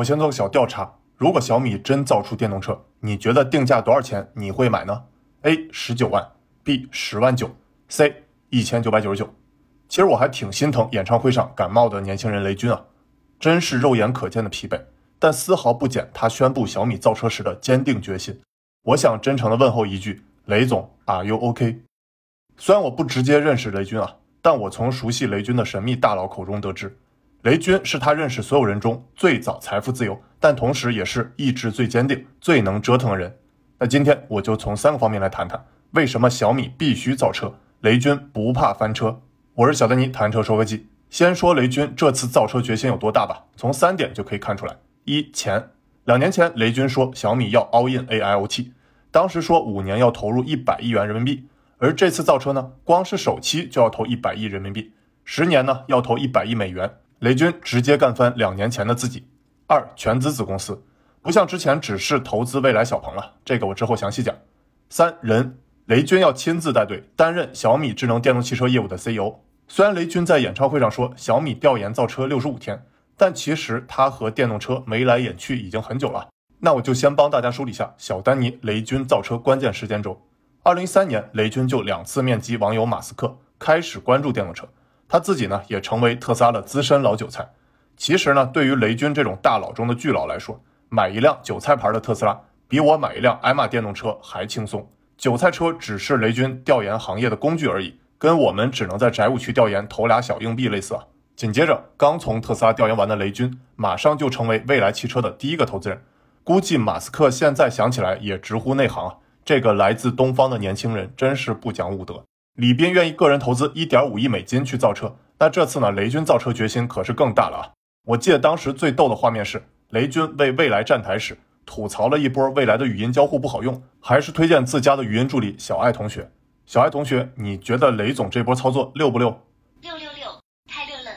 我先做个小调查，如果小米真造出电动车，你觉得定价多少钱你会买呢？A 十九万，B 十万九，C 一千九百九十九。其实我还挺心疼演唱会上感冒的年轻人雷军啊，真是肉眼可见的疲惫，但丝毫不减他宣布小米造车时的坚定决心。我想真诚的问候一句，雷总，Are you OK？虽然我不直接认识雷军啊，但我从熟悉雷军的神秘大佬口中得知，雷军是他认识所有人中最早财富自由，但同时也是意志最坚定、最能折腾的人。那今天我就从三个方面来谈谈，为什么小米必须造车，雷军不怕翻车。我是小丹尼，谈车说科技。先说雷军这次造车决心有多大吧，从三点就可以看出来：一、钱。两年前雷军说小米要 all in AIoT，当时说五年要投入一百亿元人民币。而这次造车呢，光是首期就要投一百亿人民币，十年呢要投一百亿美元。雷军直接干翻两年前的自己。二全资子公司，不像之前只是投资未来小鹏了，这个我之后详细讲。三人，雷军要亲自带队，担任小米智能电动汽车业务的 CEO。虽然雷军在演唱会上说小米调研造车六十五天，但其实他和电动车眉来眼去已经很久了。那我就先帮大家梳理一下小丹尼雷军造车关键时间轴。二零一三年，雷军就两次面基网友马斯克，开始关注电动车。他自己呢，也成为特斯拉的资深老韭菜。其实呢，对于雷军这种大佬中的巨佬来说，买一辆韭菜牌的特斯拉，比我买一辆爱玛电动车还轻松。韭菜车只是雷军调研行业的工具而已，跟我们只能在宅务区调研投俩小硬币类似啊。紧接着，刚从特斯拉调研完的雷军，马上就成为未来汽车的第一个投资人。估计马斯克现在想起来也直呼内行啊。这个来自东方的年轻人真是不讲武德。李斌愿意个人投资一点五亿美金去造车，那这次呢？雷军造车决心可是更大了啊！我记得当时最逗的画面是，雷军为未来站台时吐槽了一波未来的语音交互不好用，还是推荐自家的语音助理小爱同学。小爱同学，你觉得雷总这波操作溜不溜？六六六，太溜了！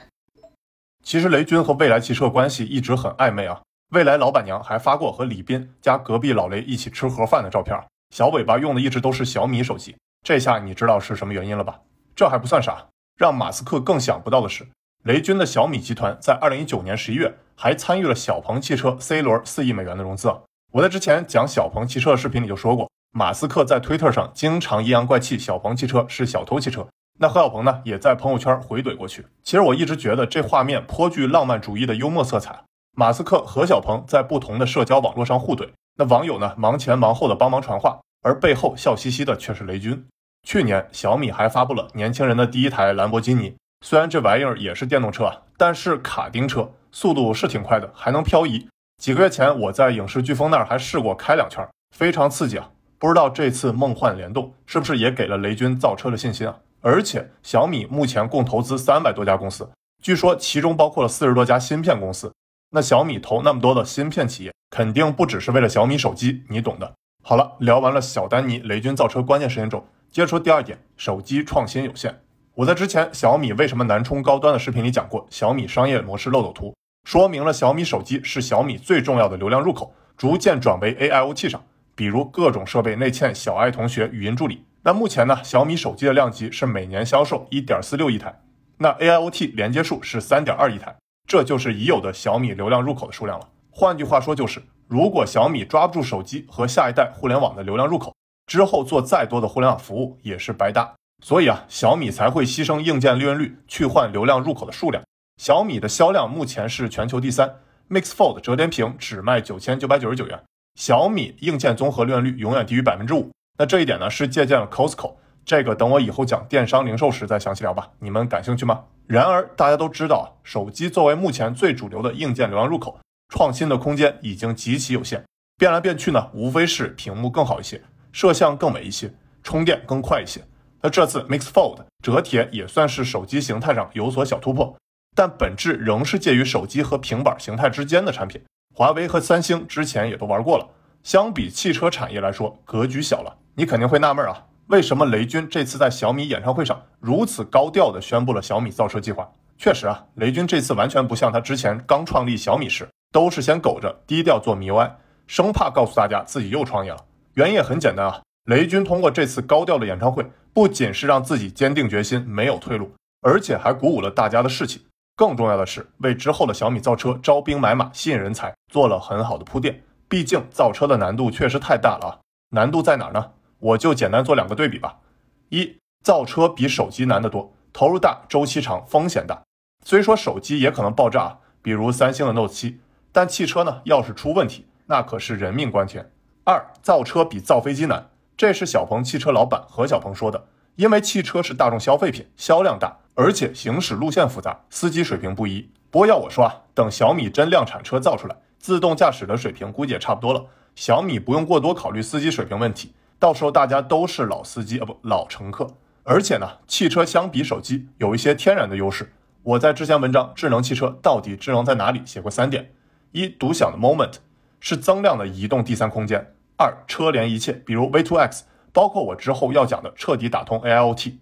其实雷军和未来汽车关系一直很暧昧啊。未来老板娘还发过和李斌加隔壁老雷一起吃盒饭的照片。小尾巴用的一直都是小米手机，这下你知道是什么原因了吧？这还不算啥，让马斯克更想不到的是，雷军的小米集团在二零一九年十一月还参与了小鹏汽车 C 轮四亿美元的融资啊！我在之前讲小鹏汽车的视频里就说过，马斯克在推特上经常阴阳怪气，小鹏汽车是小偷汽车。那何小鹏呢，也在朋友圈回怼过去。其实我一直觉得这画面颇具浪漫主义的幽默色彩。马斯克和小鹏在不同的社交网络上互怼。那网友呢，忙前忙后的帮忙传话，而背后笑嘻嘻的却是雷军。去年小米还发布了年轻人的第一台兰博基尼，虽然这玩意儿也是电动车啊，但是卡丁车，速度是挺快的，还能漂移。几个月前我在影视飓风那儿还试过开两圈，非常刺激啊！不知道这次梦幻联动是不是也给了雷军造车的信心啊？而且小米目前共投资三百多家公司，据说其中包括了四十多家芯片公司。那小米投那么多的芯片企业。肯定不只是为了小米手机，你懂的。好了，聊完了小丹尼雷军造车关键时间轴，接着说第二点，手机创新有限。我在之前小米为什么难冲高端的视频里讲过小米商业模式漏斗图，说明了小米手机是小米最重要的流量入口，逐渐转为 AIoT 上，比如各种设备内嵌小爱同学语音助理。那目前呢，小米手机的量级是每年销售一点四六亿台，那 AIoT 连接数是三点二亿台，这就是已有的小米流量入口的数量了。换句话说，就是如果小米抓不住手机和下一代互联网的流量入口，之后做再多的互联网服务也是白搭。所以啊，小米才会牺牲硬件利润率去换流量入口的数量。小米的销量目前是全球第三，Mix Fold 折叠屏只卖九千九百九十九元。小米硬件综合利润率永远低于百分之五。那这一点呢，是借鉴了 Costco。这个等我以后讲电商零售时再详细聊吧。你们感兴趣吗？然而大家都知道啊，手机作为目前最主流的硬件流量入口。创新的空间已经极其有限，变来变去呢，无非是屏幕更好一些，摄像更美一些，充电更快一些。那这次 Mix Fold 折叠也算是手机形态上有所小突破，但本质仍是介于手机和平板形态之间的产品。华为和三星之前也都玩过了，相比汽车产业来说，格局小了。你肯定会纳闷啊，为什么雷军这次在小米演唱会上如此高调地宣布了小米造车计划？确实啊，雷军这次完全不像他之前刚创立小米时。都是先苟着，低调做 MIUI，生怕告诉大家自己又创业了。原因也很简单啊，雷军通过这次高调的演唱会，不仅是让自己坚定决心没有退路，而且还鼓舞了大家的士气。更重要的是，为之后的小米造车招兵买马、吸引人才做了很好的铺垫。毕竟造车的难度确实太大了啊！难度在哪儿呢？我就简单做两个对比吧。一，造车比手机难得多，投入大、周期长、风险大。虽说手机也可能爆炸，比如三星的 Note 7，但汽车呢，要是出问题，那可是人命关天。二，造车比造飞机难，这是小鹏汽车老板何小鹏说的。因为汽车是大众消费品，销量大，而且行驶路线复杂，司机水平不一。不过要我说啊，等小米真量产车造出来，自动驾驶的水平估计也差不多了。小米不用过多考虑司机水平问题，到时候大家都是老司机啊，不老乘客。而且呢，汽车相比手机有一些天然的优势。我在之前文章《智能汽车到底智能在哪里》写过三点：一，独享的 moment 是增量的移动第三空间；二，车联一切，比如 V2X。包括我之后要讲的彻底打通 AIoT，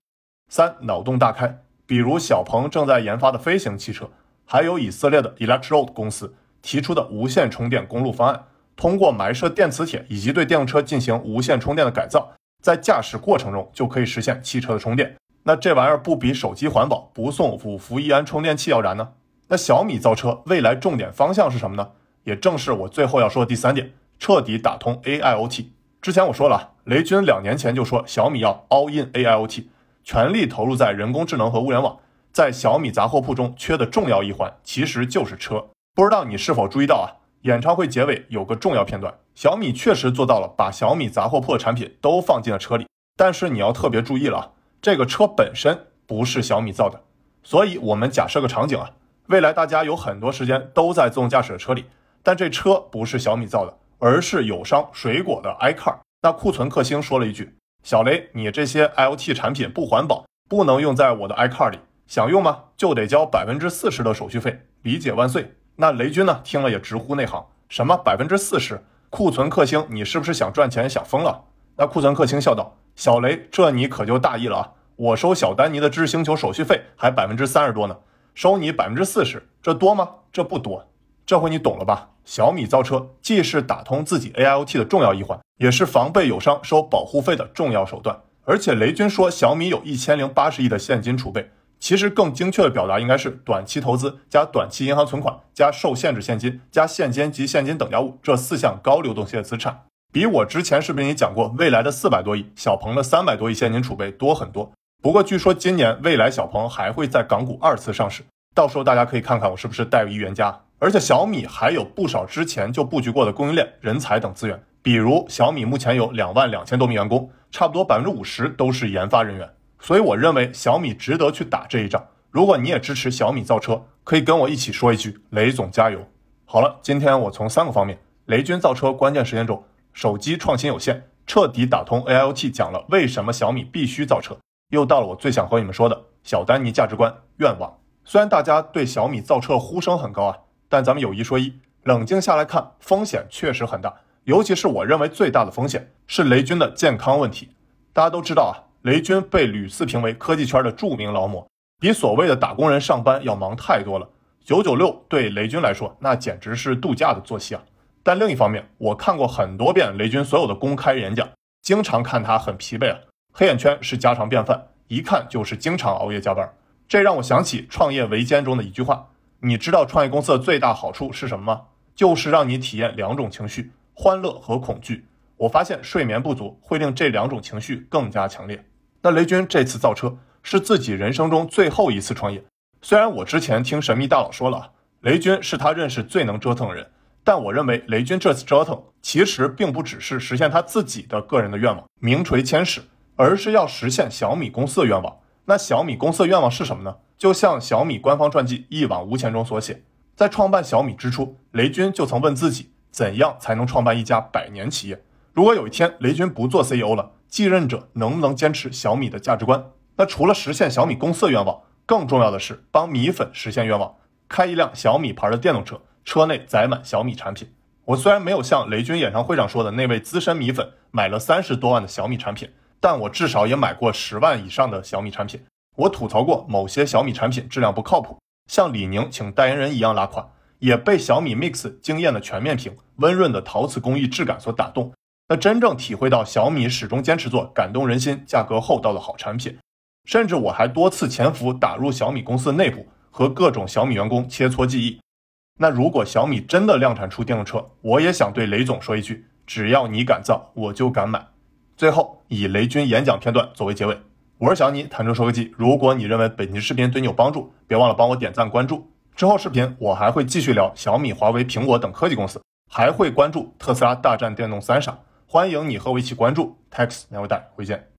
三脑洞大开，比如小鹏正在研发的飞行汽车，还有以色列的 Electroad 公司提出的无线充电公路方案，通过埋设电磁铁以及对电动车进行无线充电的改造，在驾驶过程中就可以实现汽车的充电。那这玩意儿不比手机环保，不送五伏一安充电器要燃呢？那小米造车未来重点方向是什么呢？也正是我最后要说的第三点，彻底打通 AIoT。之前我说了，雷军两年前就说小米要 all in AIoT，全力投入在人工智能和物联网。在小米杂货铺中缺的重要一环，其实就是车。不知道你是否注意到啊？演唱会结尾有个重要片段，小米确实做到了把小米杂货铺的产品都放进了车里。但是你要特别注意了啊，这个车本身不是小米造的。所以我们假设个场景啊，未来大家有很多时间都在自动驾驶的车里，但这车不是小米造的。而是友商水果的 iCar，那库存克星说了一句：“小雷，你这些 IoT 产品不环保，不能用在我的 iCar 里。想用吗？就得交百分之四十的手续费。”理解万岁。那雷军呢？听了也直呼内行：“什么百分之四十？库存克星，你是不是想赚钱想疯了？”那库存克星笑道：“小雷，这你可就大意了啊！我收小丹尼的知识星球手续费还百分之三十多呢，收你百分之四十，这多吗？这不多。这回你懂了吧？”小米造车既是打通自己 AIoT 的重要一环，也是防备友商收保护费的重要手段。而且雷军说小米有一千零八十亿的现金储备，其实更精确的表达应该是短期投资加短期银行存款加受限制现金加现金及现金等价物这四项高流动性的资产，比我之前视频里讲过未来的四百多亿、小鹏的三百多亿现金储备多很多。不过据说今年未来小鹏还会在港股二次上市，到时候大家可以看看我是不是带一元加。而且小米还有不少之前就布局过的供应链、人才等资源，比如小米目前有两万两千多名员工，差不多百分之五十都是研发人员。所以我认为小米值得去打这一仗。如果你也支持小米造车，可以跟我一起说一句“雷总加油”。好了，今天我从三个方面：雷军造车关键时间轴、手机创新有限、彻底打通 AIoT，讲了为什么小米必须造车，又到了我最想和你们说的小丹尼价值观愿望。虽然大家对小米造车呼声很高啊。但咱们有一说一，冷静下来看，风险确实很大。尤其是我认为最大的风险是雷军的健康问题。大家都知道啊，雷军被屡次评为科技圈的著名劳模，比所谓的打工人上班要忙太多了。九九六对雷军来说，那简直是度假的作息啊。但另一方面，我看过很多遍雷军所有的公开演讲，经常看他很疲惫啊，黑眼圈是家常便饭，一看就是经常熬夜加班。这让我想起《创业维艰》中的一句话。你知道创业公司的最大好处是什么吗？就是让你体验两种情绪：欢乐和恐惧。我发现睡眠不足会令这两种情绪更加强烈。那雷军这次造车是自己人生中最后一次创业。虽然我之前听神秘大佬说了，雷军是他认识最能折腾的人，但我认为雷军这次折腾其实并不只是实现他自己的个人的愿望，名垂千史，而是要实现小米公司的愿望。那小米公司的愿望是什么呢？就像小米官方传记《一往无前》中所写，在创办小米之初，雷军就曾问自己，怎样才能创办一家百年企业？如果有一天雷军不做 CEO 了，继任者能不能坚持小米的价值观？那除了实现小米公司的愿望，更重要的是帮米粉实现愿望，开一辆小米牌的电动车，车内载满小米产品。我虽然没有像雷军演唱会上说的那位资深米粉买了三十多万的小米产品。但我至少也买过十万以上的小米产品。我吐槽过某些小米产品质量不靠谱，像李宁请代言人一样拉垮，也被小米 Mix 惊艳的全面屏、温润的陶瓷工艺质感所打动。那真正体会到小米始终坚持做感动人心、价格厚道的好产品。甚至我还多次潜伏打入小米公司内部，和各种小米员工切磋技艺。那如果小米真的量产出电动车，我也想对雷总说一句：只要你敢造，我就敢买。最后以雷军演讲片段作为结尾。我是小尼，坦诚说科技。如果你认为本期视频对你有帮助，别忘了帮我点赞关注。之后视频我还会继续聊小米、华为、苹果等科技公司，还会关注特斯拉大战电动三傻。欢迎你和我一起关注。Tax 两位带回见。